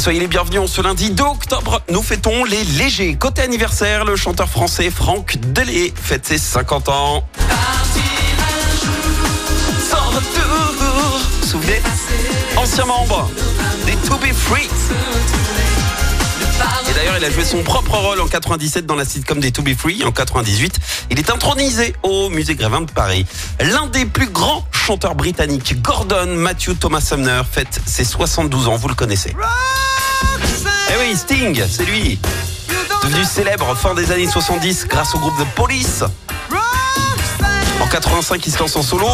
Et soyez les bienvenus en ce lundi 2 octobre. Nous fêtons les légers. Côté anniversaire, le chanteur français Franck Delay fête ses 50 ans. Souvenez Ancien membre des To Be Free. Et d'ailleurs, il a joué son propre rôle en 97 dans la sitcom des To Be Free. En 98, il est intronisé au Musée Grévin de Paris. L'un des plus grands chanteurs britanniques, Gordon Matthew Thomas Sumner, fête ses 72 ans. Vous le connaissez. Sting, c'est lui. Devenu célèbre fin des années 70 grâce au groupe The Police. En 85, il se lance en solo.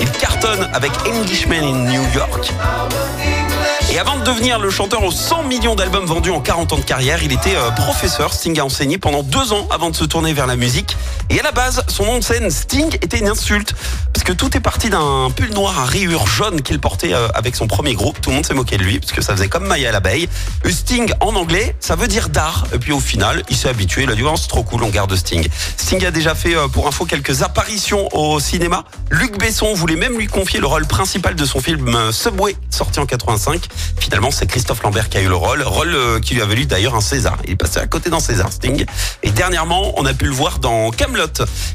Il cartonne avec Englishman in New York. Et avant de devenir le chanteur aux 100 millions d'albums vendus en 40 ans de carrière, il était euh, professeur. Sting a enseigné pendant deux ans avant de se tourner vers la musique. Et à la base, son nom de scène Sting était une insulte. Parce que tout est parti d'un pull noir à rayures jaunes qu'il portait euh, avec son premier groupe. Tout le monde s'est moqué de lui parce que ça faisait comme Maya l'abeille. Sting en anglais, ça veut dire d'art. Et puis au final, il s'est habitué. Il a dit oh, trop cool, on garde Sting. Sting a déjà fait euh, pour info quelques apparitions au cinéma. Luc Besson voulait même lui confier le rôle principal de son film Subway, sorti en 85. Finalement, c'est Christophe Lambert qui a eu le rôle, rôle euh, qui lui a valu d'ailleurs un César. Il est passé à côté dans César Sting. Et dernièrement, on a pu le voir dans Camelot.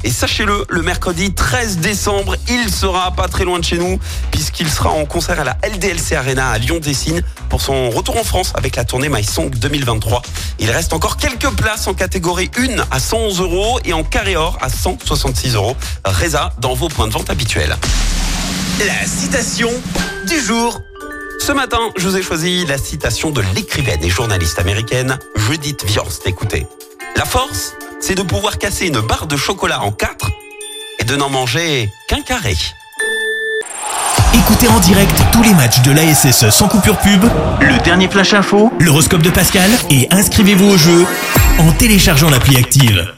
Et sachez-le, le mercredi 13 décembre, il sera pas très loin de chez nous, puisqu'il sera en concert à la LDLC Arena à Lyon-Dessine pour son retour en France avec la tournée My Song 2023. Il reste encore quelques places en catégorie 1 à 111 euros et en carré or à 166 euros. Reza dans vos points de vente habituels. La citation du jour. Ce matin, je vous ai choisi la citation de l'écrivaine et journaliste américaine Judith Viorst. Écoutez, la force, c'est de pouvoir casser une barre de chocolat en quatre et de n'en manger qu'un carré. Écoutez en direct tous les matchs de l'ASSE sans coupure pub, le dernier flash info, l'horoscope de Pascal et inscrivez-vous au jeu en téléchargeant l'appli active.